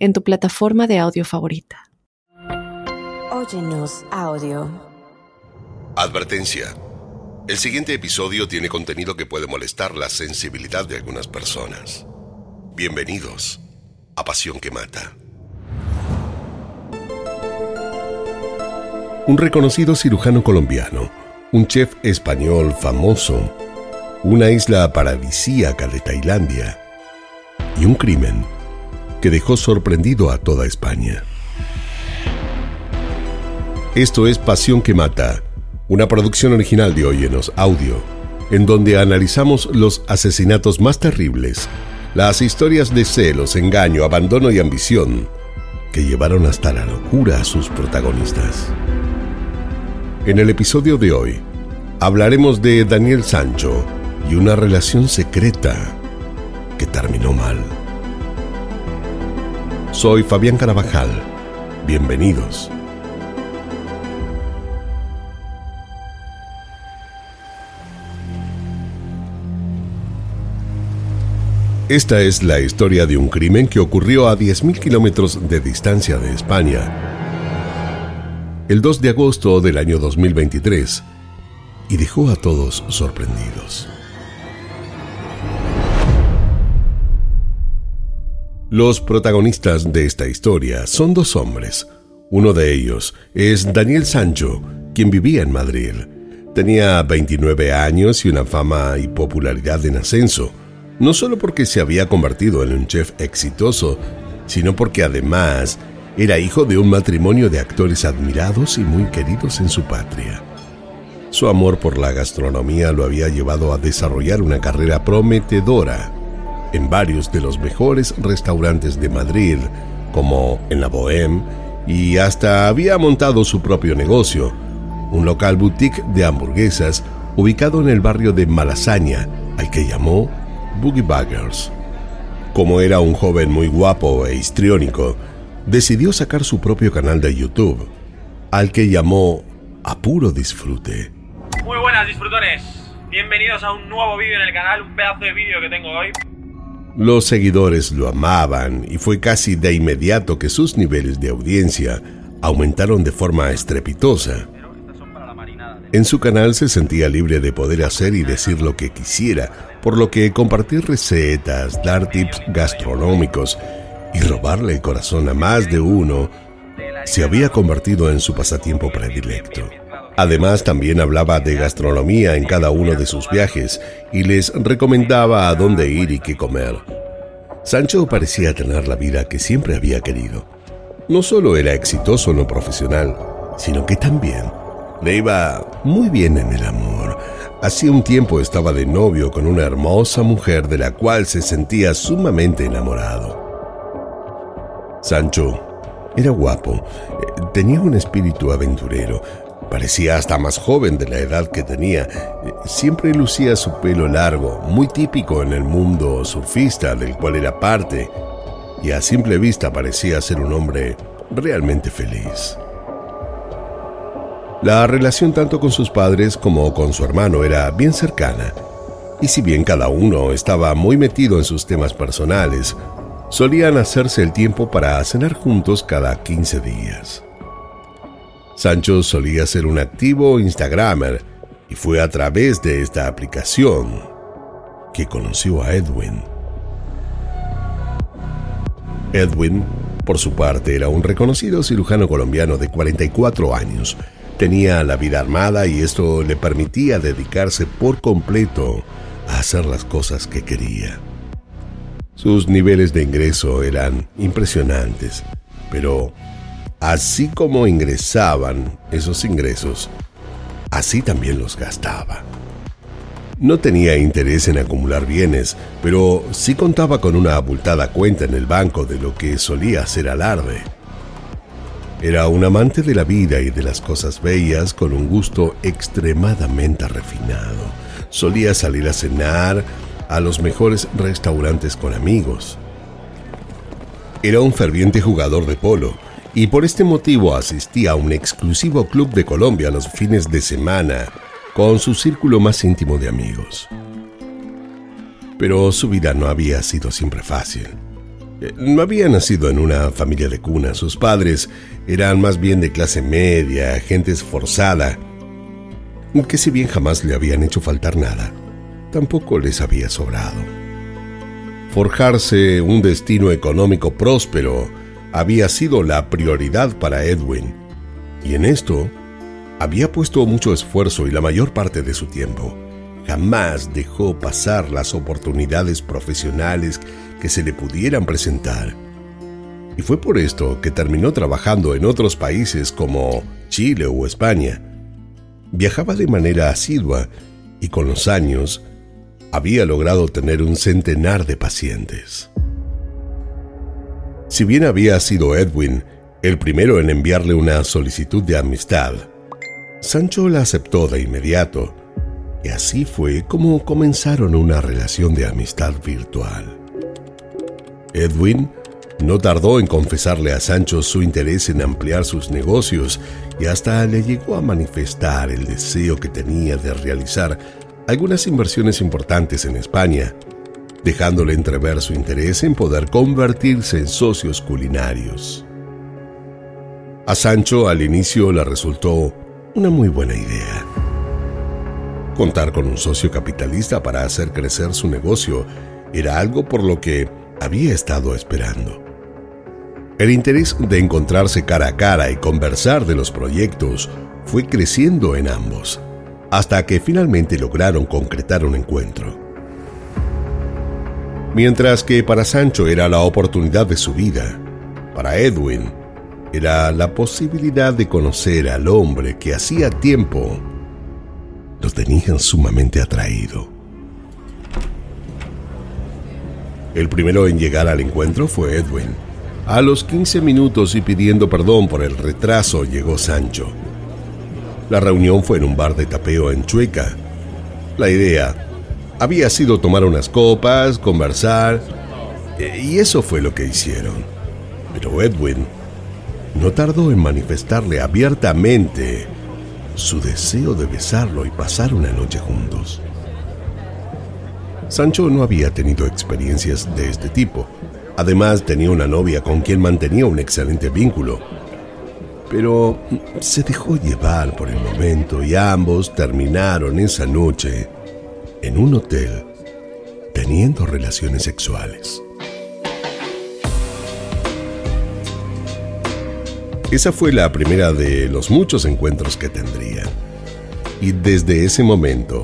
en tu plataforma de audio favorita. Óyenos audio. Advertencia. El siguiente episodio tiene contenido que puede molestar la sensibilidad de algunas personas. Bienvenidos a Pasión que Mata. Un reconocido cirujano colombiano, un chef español famoso, una isla paradisíaca de Tailandia y un crimen que dejó sorprendido a toda España. Esto es Pasión que Mata, una producción original de Óyenos Audio, en donde analizamos los asesinatos más terribles, las historias de celos, engaño, abandono y ambición que llevaron hasta la locura a sus protagonistas. En el episodio de hoy, hablaremos de Daniel Sancho y una relación secreta que terminó mal. Soy Fabián Carabajal. Bienvenidos. Esta es la historia de un crimen que ocurrió a 10.000 kilómetros de distancia de España. El 2 de agosto del año 2023 y dejó a todos sorprendidos. Los protagonistas de esta historia son dos hombres. Uno de ellos es Daniel Sancho, quien vivía en Madrid. Tenía 29 años y una fama y popularidad en ascenso, no solo porque se había convertido en un chef exitoso, sino porque además era hijo de un matrimonio de actores admirados y muy queridos en su patria. Su amor por la gastronomía lo había llevado a desarrollar una carrera prometedora en varios de los mejores restaurantes de Madrid, como en la Bohème, y hasta había montado su propio negocio, un local boutique de hamburguesas ubicado en el barrio de Malasaña, al que llamó Boogie Buggers. Como era un joven muy guapo e histriónico, decidió sacar su propio canal de YouTube, al que llamó A Puro Disfrute. Muy buenas disfrutones, bienvenidos a un nuevo vídeo en el canal, un pedazo de vídeo que tengo hoy. Los seguidores lo amaban y fue casi de inmediato que sus niveles de audiencia aumentaron de forma estrepitosa. En su canal se sentía libre de poder hacer y decir lo que quisiera, por lo que compartir recetas, dar tips gastronómicos y robarle el corazón a más de uno se había convertido en su pasatiempo predilecto. Además, también hablaba de gastronomía en cada uno de sus viajes y les recomendaba a dónde ir y qué comer. Sancho parecía tener la vida que siempre había querido. No solo era exitoso en lo profesional, sino que también le iba muy bien en el amor. Hacía un tiempo estaba de novio con una hermosa mujer de la cual se sentía sumamente enamorado. Sancho era guapo, eh, tenía un espíritu aventurero, Parecía hasta más joven de la edad que tenía. Siempre lucía su pelo largo, muy típico en el mundo surfista del cual era parte, y a simple vista parecía ser un hombre realmente feliz. La relación tanto con sus padres como con su hermano era bien cercana, y si bien cada uno estaba muy metido en sus temas personales, solían hacerse el tiempo para cenar juntos cada 15 días. Sancho solía ser un activo Instagramer y fue a través de esta aplicación que conoció a Edwin. Edwin, por su parte, era un reconocido cirujano colombiano de 44 años. Tenía la vida armada y esto le permitía dedicarse por completo a hacer las cosas que quería. Sus niveles de ingreso eran impresionantes, pero Así como ingresaban esos ingresos, así también los gastaba. No tenía interés en acumular bienes, pero sí contaba con una abultada cuenta en el banco de lo que solía hacer alarde. Era un amante de la vida y de las cosas bellas con un gusto extremadamente refinado. Solía salir a cenar a los mejores restaurantes con amigos. Era un ferviente jugador de polo y por este motivo asistía a un exclusivo club de Colombia los fines de semana con su círculo más íntimo de amigos. Pero su vida no había sido siempre fácil. Eh, no había nacido en una familia de cuna, sus padres eran más bien de clase media, gente esforzada, que si bien jamás le habían hecho faltar nada, tampoco les había sobrado. Forjarse un destino económico próspero había sido la prioridad para Edwin, y en esto había puesto mucho esfuerzo y la mayor parte de su tiempo. Jamás dejó pasar las oportunidades profesionales que se le pudieran presentar. Y fue por esto que terminó trabajando en otros países como Chile o España. Viajaba de manera asidua y con los años había logrado tener un centenar de pacientes. Si bien había sido Edwin el primero en enviarle una solicitud de amistad, Sancho la aceptó de inmediato, y así fue como comenzaron una relación de amistad virtual. Edwin no tardó en confesarle a Sancho su interés en ampliar sus negocios y hasta le llegó a manifestar el deseo que tenía de realizar algunas inversiones importantes en España, dejándole entrever su interés en poder convertirse en socios culinarios. A Sancho al inicio le resultó una muy buena idea. Contar con un socio capitalista para hacer crecer su negocio era algo por lo que había estado esperando. El interés de encontrarse cara a cara y conversar de los proyectos fue creciendo en ambos, hasta que finalmente lograron concretar un encuentro. Mientras que para Sancho era la oportunidad de su vida, para Edwin era la posibilidad de conocer al hombre que hacía tiempo lo tenían sumamente atraído. El primero en llegar al encuentro fue Edwin. A los 15 minutos y pidiendo perdón por el retraso llegó Sancho. La reunión fue en un bar de tapeo en Chueca. La idea había sido tomar unas copas, conversar, e, y eso fue lo que hicieron. Pero Edwin no tardó en manifestarle abiertamente su deseo de besarlo y pasar una noche juntos. Sancho no había tenido experiencias de este tipo. Además, tenía una novia con quien mantenía un excelente vínculo. Pero se dejó llevar por el momento y ambos terminaron esa noche en un hotel teniendo relaciones sexuales. Esa fue la primera de los muchos encuentros que tendría. Y desde ese momento,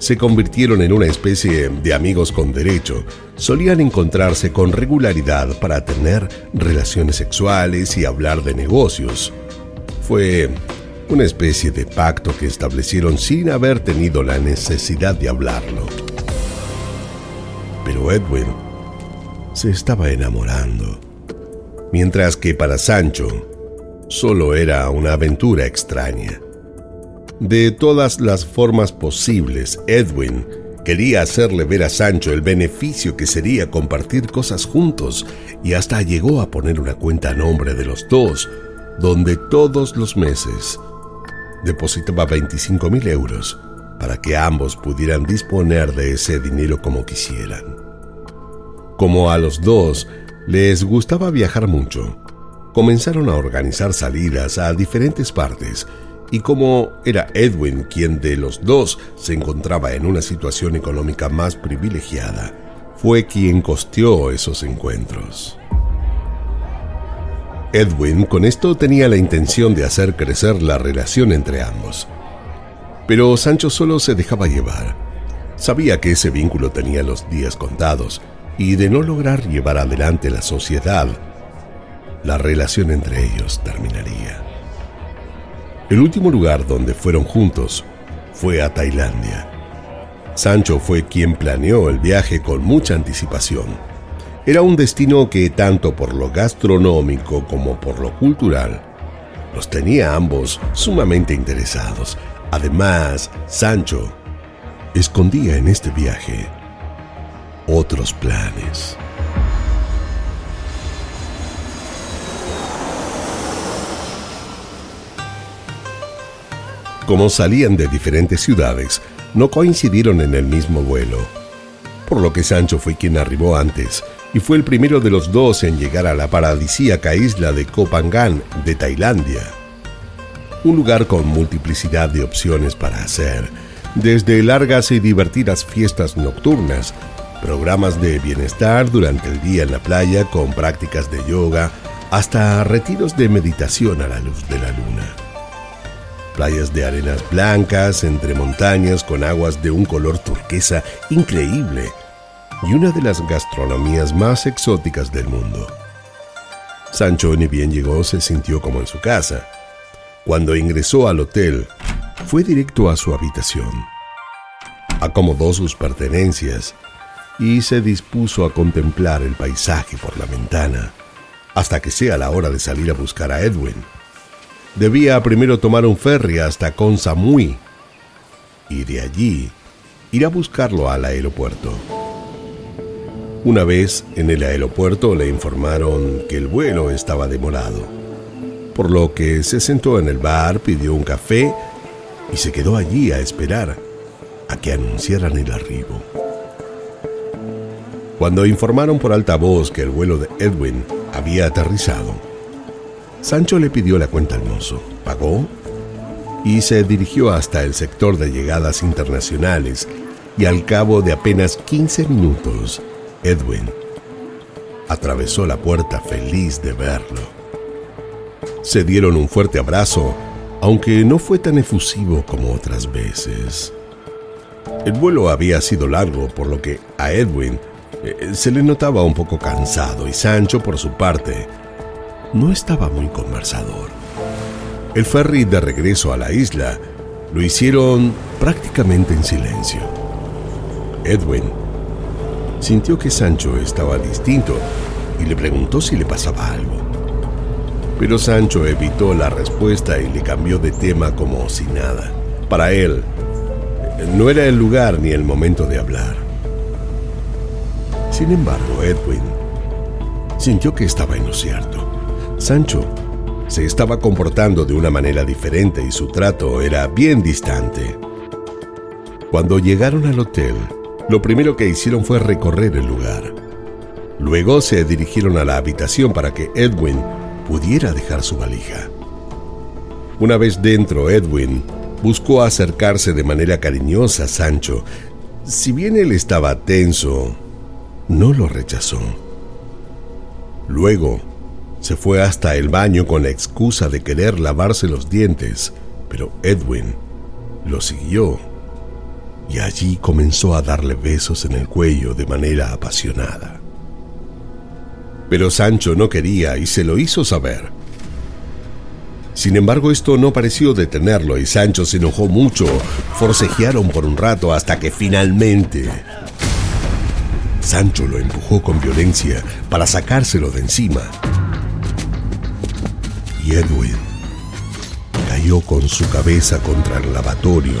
se convirtieron en una especie de amigos con derecho. Solían encontrarse con regularidad para tener relaciones sexuales y hablar de negocios. Fue una especie de pacto que establecieron sin haber tenido la necesidad de hablarlo. Pero Edwin se estaba enamorando, mientras que para Sancho solo era una aventura extraña. De todas las formas posibles, Edwin quería hacerle ver a Sancho el beneficio que sería compartir cosas juntos y hasta llegó a poner una cuenta a nombre de los dos, donde todos los meses depositaba 25 mil euros para que ambos pudieran disponer de ese dinero como quisieran. Como a los dos les gustaba viajar mucho, comenzaron a organizar salidas a diferentes partes y como era Edwin quien de los dos se encontraba en una situación económica más privilegiada, fue quien costeó esos encuentros. Edwin con esto tenía la intención de hacer crecer la relación entre ambos. Pero Sancho solo se dejaba llevar. Sabía que ese vínculo tenía los días contados y de no lograr llevar adelante la sociedad, la relación entre ellos terminaría. El último lugar donde fueron juntos fue a Tailandia. Sancho fue quien planeó el viaje con mucha anticipación. Era un destino que tanto por lo gastronómico como por lo cultural Los tenía ambos sumamente interesados. Además, Sancho escondía en este viaje otros planes. Como salían de diferentes ciudades, no coincidieron en el mismo vuelo, por lo que Sancho fue quien arribó antes y fue el primero de los dos en llegar a la paradisíaca isla de Koh Phangan de Tailandia. Un lugar con multiplicidad de opciones para hacer, desde largas y divertidas fiestas nocturnas, programas de bienestar durante el día en la playa con prácticas de yoga, hasta retiros de meditación a la luz de la luna playas de arenas blancas entre montañas con aguas de un color turquesa increíble y una de las gastronomías más exóticas del mundo. Sancho ni bien llegó se sintió como en su casa. Cuando ingresó al hotel, fue directo a su habitación. Acomodó sus pertenencias y se dispuso a contemplar el paisaje por la ventana, hasta que sea la hora de salir a buscar a Edwin debía primero tomar un ferry hasta Koh Samui y de allí ir a buscarlo al aeropuerto. Una vez en el aeropuerto le informaron que el vuelo estaba demorado, por lo que se sentó en el bar, pidió un café y se quedó allí a esperar a que anunciaran el arribo. Cuando informaron por altavoz que el vuelo de Edwin había aterrizado, Sancho le pidió la cuenta al mozo, pagó y se dirigió hasta el sector de llegadas internacionales y al cabo de apenas 15 minutos, Edwin atravesó la puerta feliz de verlo. Se dieron un fuerte abrazo, aunque no fue tan efusivo como otras veces. El vuelo había sido largo, por lo que a Edwin eh, se le notaba un poco cansado y Sancho, por su parte, no estaba muy conversador. El ferry de regreso a la isla lo hicieron prácticamente en silencio. Edwin sintió que Sancho estaba distinto y le preguntó si le pasaba algo. Pero Sancho evitó la respuesta y le cambió de tema como si nada. Para él, no era el lugar ni el momento de hablar. Sin embargo, Edwin sintió que estaba en lo cierto. Sancho se estaba comportando de una manera diferente y su trato era bien distante. Cuando llegaron al hotel, lo primero que hicieron fue recorrer el lugar. Luego se dirigieron a la habitación para que Edwin pudiera dejar su valija. Una vez dentro, Edwin buscó acercarse de manera cariñosa a Sancho. Si bien él estaba tenso, no lo rechazó. Luego, se fue hasta el baño con la excusa de querer lavarse los dientes, pero Edwin lo siguió y allí comenzó a darle besos en el cuello de manera apasionada. Pero Sancho no quería y se lo hizo saber. Sin embargo, esto no pareció detenerlo y Sancho se enojó mucho. Forcejearon por un rato hasta que finalmente Sancho lo empujó con violencia para sacárselo de encima y Edwin cayó con su cabeza contra el lavatorio,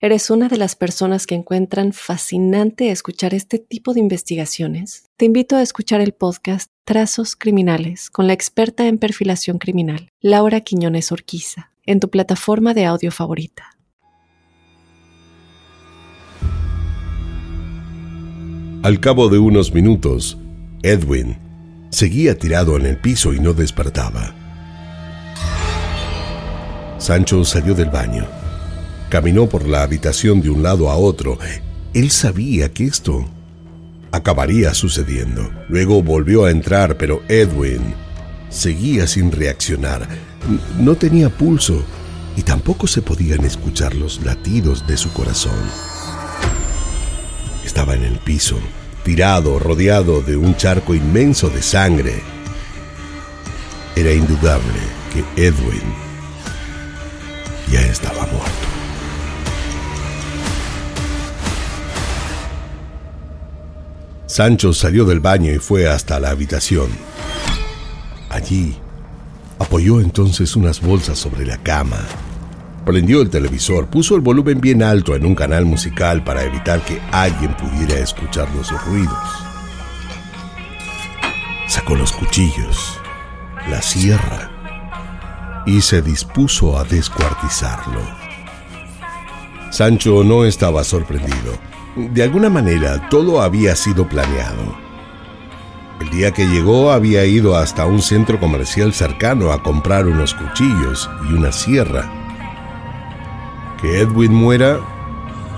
eres una de las personas que encuentran fascinante escuchar este tipo de investigaciones, te invito a escuchar el podcast Trazos Criminales con la experta en perfilación criminal, Laura Quiñones Orquiza, en tu plataforma de audio favorita. Al cabo de unos minutos, Edwin seguía tirado en el piso y no despertaba. Sancho salió del baño. Caminó por la habitación de un lado a otro. Él sabía que esto acabaría sucediendo. Luego volvió a entrar, pero Edwin seguía sin reaccionar. No tenía pulso y tampoco se podían escuchar los latidos de su corazón. Estaba en el piso, tirado, rodeado de un charco inmenso de sangre. Era indudable que Edwin ya estaba muerto. Sancho salió del baño y fue hasta la habitación. Allí, apoyó entonces unas bolsas sobre la cama. Prendió el televisor, puso el volumen bien alto en un canal musical para evitar que alguien pudiera escuchar los ruidos. Sacó los cuchillos, la sierra y se dispuso a descuartizarlo. Sancho no estaba sorprendido. De alguna manera todo había sido planeado. El día que llegó había ido hasta un centro comercial cercano a comprar unos cuchillos y una sierra. Que Edwin muera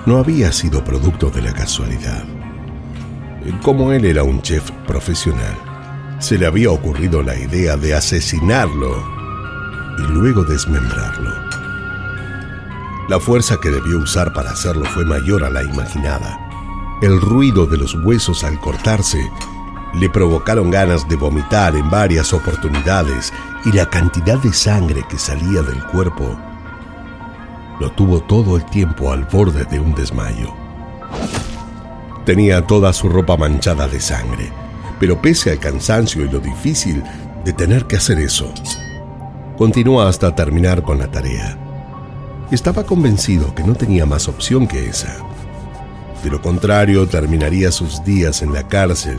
no había sido producto de la casualidad. Como él era un chef profesional, se le había ocurrido la idea de asesinarlo y luego desmembrarlo. La fuerza que debió usar para hacerlo fue mayor a la imaginada. El ruido de los huesos al cortarse le provocaron ganas de vomitar en varias oportunidades y la cantidad de sangre que salía del cuerpo lo tuvo todo el tiempo al borde de un desmayo. Tenía toda su ropa manchada de sangre, pero pese al cansancio y lo difícil de tener que hacer eso, continuó hasta terminar con la tarea. Estaba convencido que no tenía más opción que esa. De lo contrario, terminaría sus días en la cárcel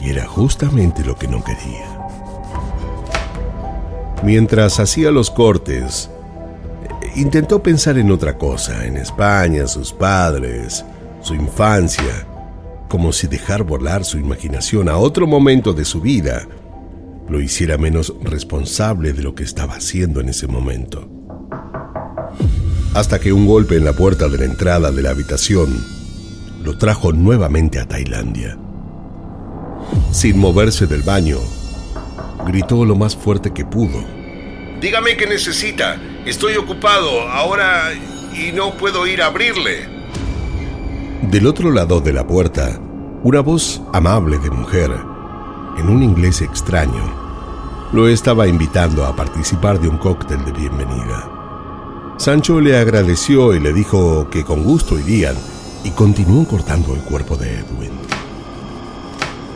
y era justamente lo que no quería. Mientras hacía los cortes, intentó pensar en otra cosa, en España, sus padres, su infancia, como si dejar volar su imaginación a otro momento de su vida lo hiciera menos responsable de lo que estaba haciendo en ese momento. Hasta que un golpe en la puerta de la entrada de la habitación lo trajo nuevamente a Tailandia sin moverse del baño. Gritó lo más fuerte que pudo. Dígame qué necesita. Estoy ocupado ahora y no puedo ir a abrirle. Del otro lado de la puerta, una voz amable de mujer, en un inglés extraño, lo estaba invitando a participar de un cóctel de bienvenida. Sancho le agradeció y le dijo que con gusto irían y continuó cortando el cuerpo de Edwin.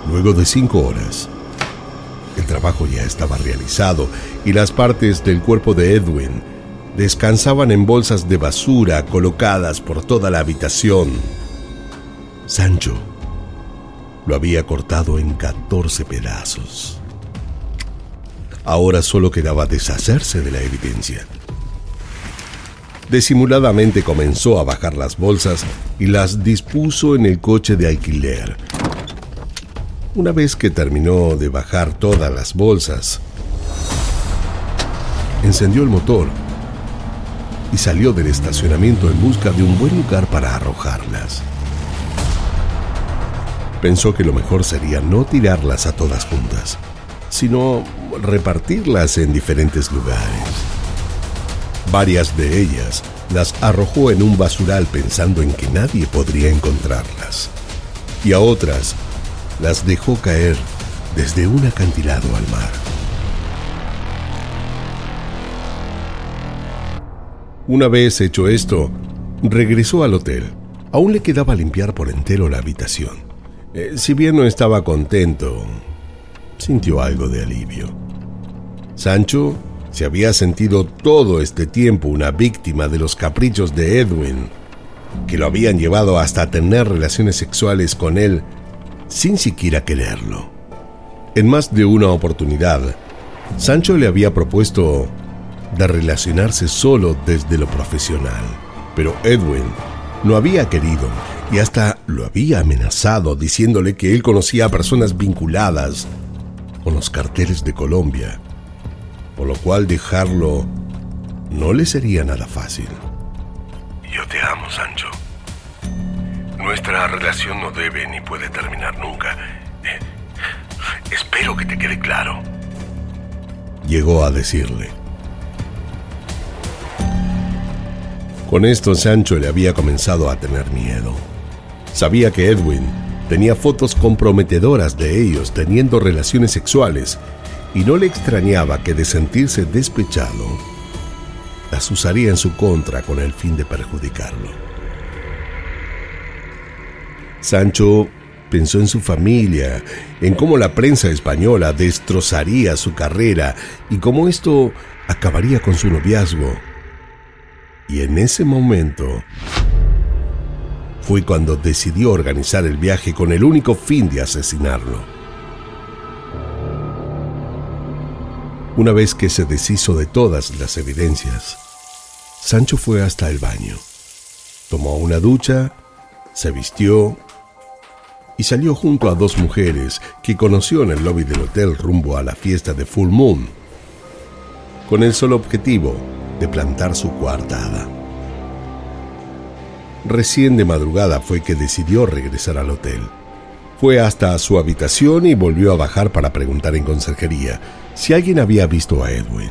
Luego de cinco horas, el trabajo ya estaba realizado y las partes del cuerpo de Edwin descansaban en bolsas de basura colocadas por toda la habitación. Sancho lo había cortado en 14 pedazos. Ahora solo quedaba deshacerse de la evidencia. Disimuladamente comenzó a bajar las bolsas y las dispuso en el coche de alquiler una vez que terminó de bajar todas las bolsas, encendió el motor y salió del estacionamiento en busca de un buen lugar para arrojarlas. Pensó que lo mejor sería no tirarlas a todas juntas, sino repartirlas en diferentes lugares. Varias de ellas las arrojó en un basural pensando en que nadie podría encontrarlas. Y a otras las dejó caer desde un acantilado al mar. Una vez hecho esto, regresó al hotel. Aún le quedaba limpiar por entero la habitación. Eh, si bien no estaba contento, sintió algo de alivio. Sancho se había sentido todo este tiempo una víctima de los caprichos de Edwin, que lo habían llevado hasta tener relaciones sexuales con él sin siquiera quererlo. En más de una oportunidad, Sancho le había propuesto de relacionarse solo desde lo profesional, pero Edwin no había querido y hasta lo había amenazado diciéndole que él conocía a personas vinculadas con los carteles de Colombia, por lo cual dejarlo no le sería nada fácil. Yo te amo, Sancho. Nuestra relación no debe ni puede terminar nunca. Eh, espero que te quede claro. llegó a decirle. Con esto Sancho le había comenzado a tener miedo. Sabía que Edwin tenía fotos comprometedoras de ellos teniendo relaciones sexuales y no le extrañaba que de sentirse despechado, las usaría en su contra con el fin de perjudicarlo. Sancho pensó en su familia, en cómo la prensa española destrozaría su carrera y cómo esto acabaría con su noviazgo. Y en ese momento fue cuando decidió organizar el viaje con el único fin de asesinarlo. Una vez que se deshizo de todas las evidencias, Sancho fue hasta el baño, tomó una ducha, se vistió y salió junto a dos mujeres que conoció en el lobby del hotel rumbo a la fiesta de Full Moon, con el solo objetivo de plantar su coartada. Recién de madrugada fue que decidió regresar al hotel. Fue hasta su habitación y volvió a bajar para preguntar en conserjería si alguien había visto a Edwin.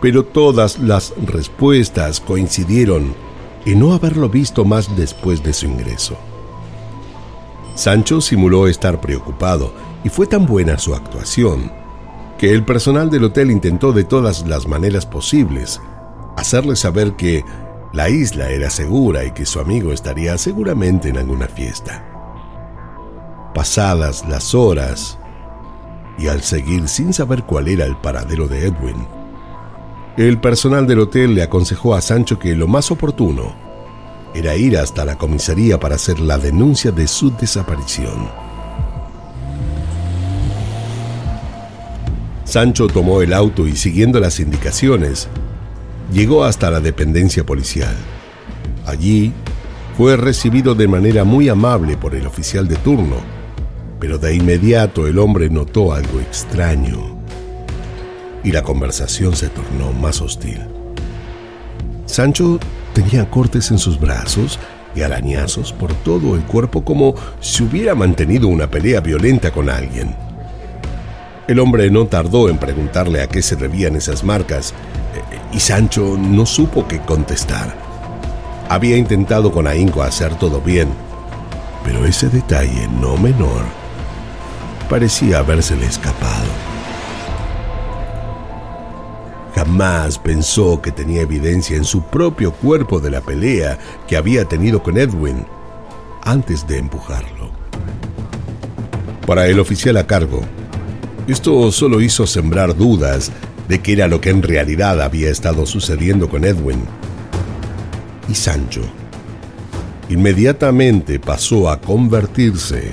Pero todas las respuestas coincidieron en no haberlo visto más después de su ingreso. Sancho simuló estar preocupado y fue tan buena su actuación que el personal del hotel intentó de todas las maneras posibles hacerle saber que la isla era segura y que su amigo estaría seguramente en alguna fiesta. Pasadas las horas, y al seguir sin saber cuál era el paradero de Edwin, el personal del hotel le aconsejó a Sancho que lo más oportuno era ir hasta la comisaría para hacer la denuncia de su desaparición. Sancho tomó el auto y siguiendo las indicaciones, llegó hasta la dependencia policial. Allí fue recibido de manera muy amable por el oficial de turno, pero de inmediato el hombre notó algo extraño y la conversación se tornó más hostil. Sancho Tenía cortes en sus brazos y arañazos por todo el cuerpo como si hubiera mantenido una pelea violenta con alguien. El hombre no tardó en preguntarle a qué se debían esas marcas y Sancho no supo qué contestar. Había intentado con ahínco hacer todo bien, pero ese detalle no menor parecía habérsele escapado. Jamás pensó que tenía evidencia en su propio cuerpo de la pelea que había tenido con Edwin antes de empujarlo. Para el oficial a cargo, esto solo hizo sembrar dudas de qué era lo que en realidad había estado sucediendo con Edwin. Y Sancho inmediatamente pasó a convertirse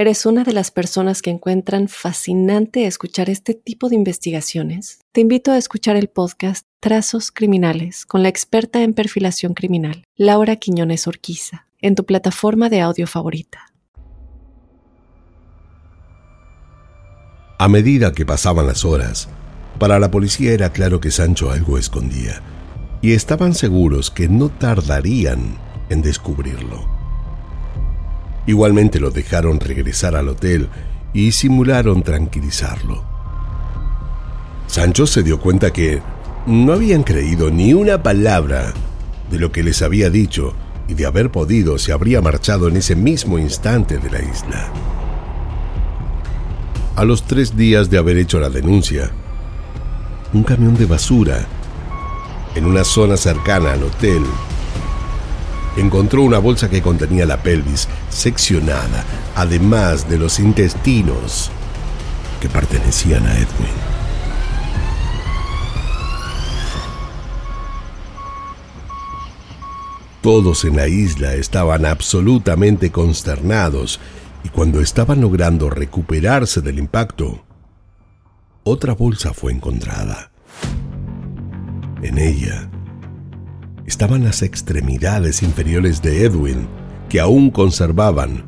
eres una de las personas que encuentran fascinante escuchar este tipo de investigaciones, te invito a escuchar el podcast Trazos Criminales con la experta en perfilación criminal, Laura Quiñones Orquiza en tu plataforma de audio favorita. A medida que pasaban las horas, para la policía era claro que Sancho algo escondía, y estaban seguros que no tardarían en descubrirlo. Igualmente lo dejaron regresar al hotel y simularon tranquilizarlo. Sancho se dio cuenta que no habían creído ni una palabra de lo que les había dicho y de haber podido se habría marchado en ese mismo instante de la isla. A los tres días de haber hecho la denuncia, un camión de basura en una zona cercana al hotel encontró una bolsa que contenía la pelvis seccionada, además de los intestinos que pertenecían a Edwin. Todos en la isla estaban absolutamente consternados y cuando estaban logrando recuperarse del impacto, otra bolsa fue encontrada. En ella estaban las extremidades inferiores de Edwin, que aún conservaban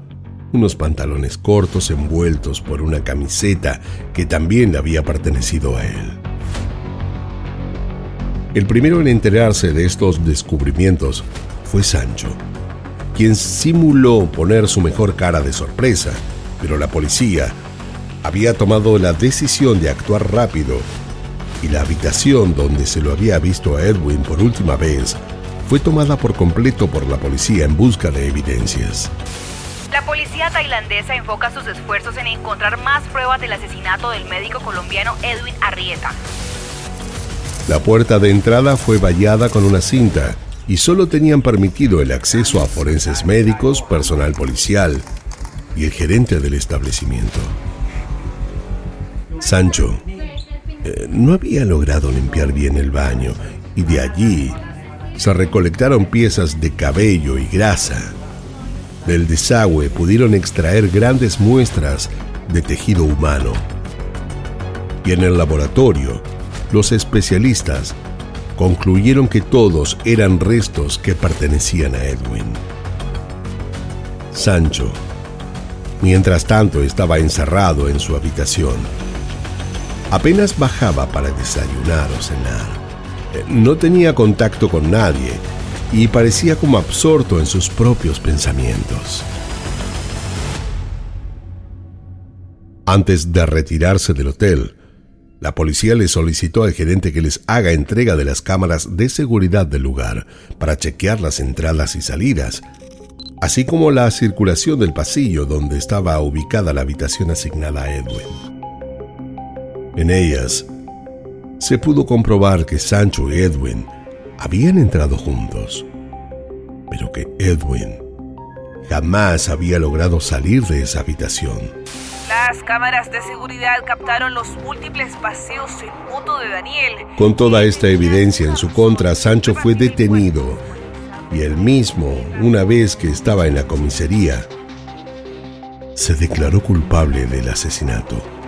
unos pantalones cortos envueltos por una camiseta que también le había pertenecido a él. El primero en enterarse de estos descubrimientos fue Sancho, quien simuló poner su mejor cara de sorpresa, pero la policía había tomado la decisión de actuar rápido y la habitación donde se lo había visto a Edwin por última vez fue tomada por completo por la policía en busca de evidencias. La policía tailandesa enfoca sus esfuerzos en encontrar más pruebas del asesinato del médico colombiano Edwin Arrieta. La puerta de entrada fue vallada con una cinta y solo tenían permitido el acceso a forenses médicos, personal policial y el gerente del establecimiento. Sancho eh, no había logrado limpiar bien el baño y de allí se recolectaron piezas de cabello y grasa. Del desagüe pudieron extraer grandes muestras de tejido humano. Y en el laboratorio, los especialistas concluyeron que todos eran restos que pertenecían a Edwin. Sancho, mientras tanto, estaba encerrado en su habitación. Apenas bajaba para desayunar o cenar. No tenía contacto con nadie y parecía como absorto en sus propios pensamientos. Antes de retirarse del hotel, la policía le solicitó al gerente que les haga entrega de las cámaras de seguridad del lugar para chequear las entradas y salidas, así como la circulación del pasillo donde estaba ubicada la habitación asignada a Edwin. En ellas, se pudo comprobar que Sancho y Edwin habían entrado juntos, pero que Edwin jamás había logrado salir de esa habitación. Las cámaras de seguridad captaron los múltiples paseos en moto de Daniel. Con toda esta evidencia en su contra, Sancho fue detenido y él mismo, una vez que estaba en la comisaría, se declaró culpable del asesinato.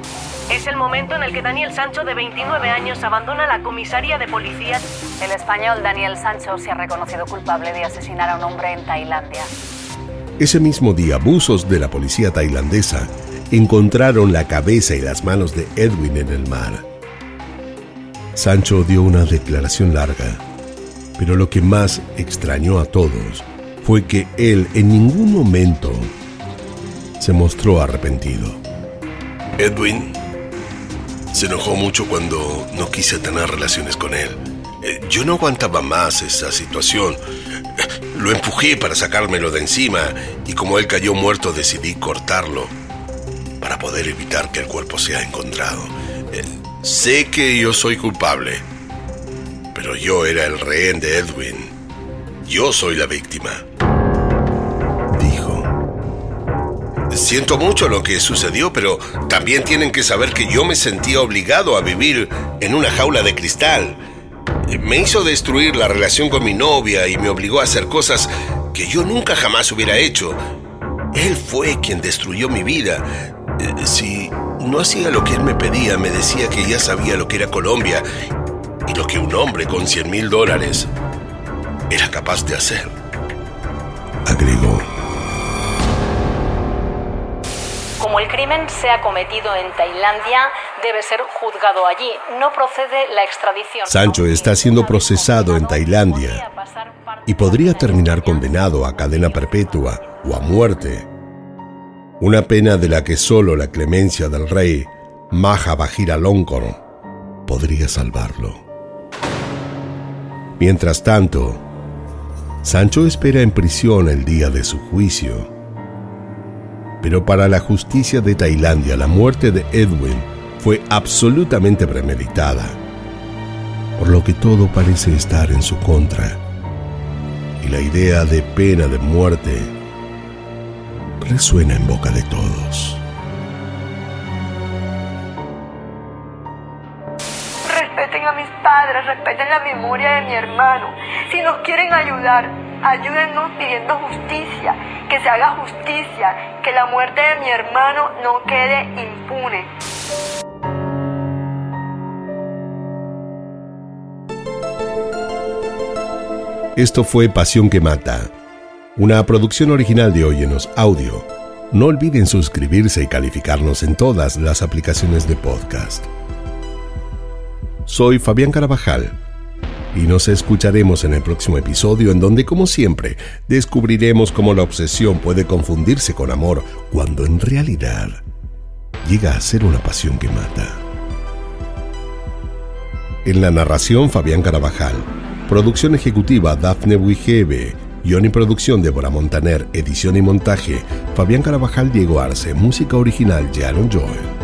Es el momento en el que Daniel Sancho, de 29 años, abandona la comisaría de policía. El español Daniel Sancho se ha reconocido culpable de asesinar a un hombre en Tailandia. Ese mismo día, buzos de la policía tailandesa encontraron la cabeza y las manos de Edwin en el mar. Sancho dio una declaración larga, pero lo que más extrañó a todos fue que él en ningún momento se mostró arrepentido. Edwin se enojó mucho cuando no quise tener relaciones con él. Eh, yo no aguantaba más esa situación. Lo empujé para sacármelo de encima y como él cayó muerto decidí cortarlo para poder evitar que el cuerpo sea encontrado. Eh, sé que yo soy culpable, pero yo era el rehén de Edwin. Yo soy la víctima. Siento mucho lo que sucedió, pero también tienen que saber que yo me sentía obligado a vivir en una jaula de cristal. Me hizo destruir la relación con mi novia y me obligó a hacer cosas que yo nunca jamás hubiera hecho. Él fue quien destruyó mi vida. Eh, si no hacía lo que él me pedía, me decía que ya sabía lo que era Colombia y lo que un hombre con 100 mil dólares era capaz de hacer. Agregó. Como el crimen se ha cometido en Tailandia, debe ser juzgado allí. No procede la extradición. Sancho está siendo procesado en Tailandia y podría terminar condenado a cadena perpetua o a muerte una pena de la que solo la clemencia del rey Maha Longkorn podría salvarlo. Mientras tanto, Sancho espera en prisión el día de su juicio. Pero para la justicia de Tailandia, la muerte de Edwin fue absolutamente premeditada, por lo que todo parece estar en su contra. Y la idea de pena de muerte resuena en boca de todos. Respeten a mis padres, respeten la memoria de mi hermano. Si nos quieren ayudar, ayúdennos pidiendo justicia, que se haga justicia, que la muerte de mi hermano no quede impune. Esto fue Pasión que Mata, una producción original de Óyenos Audio. No olviden suscribirse y calificarnos en todas las aplicaciones de podcast. Soy Fabián Carabajal y nos escucharemos en el próximo episodio en donde, como siempre, descubriremos cómo la obsesión puede confundirse con amor cuando en realidad llega a ser una pasión que mata. En la narración, Fabián Carabajal. Producción ejecutiva, Dafne Wigebe. Guión y producción, Débora Montaner. Edición y montaje, Fabián Carabajal, Diego Arce. Música original, Jaron Joel.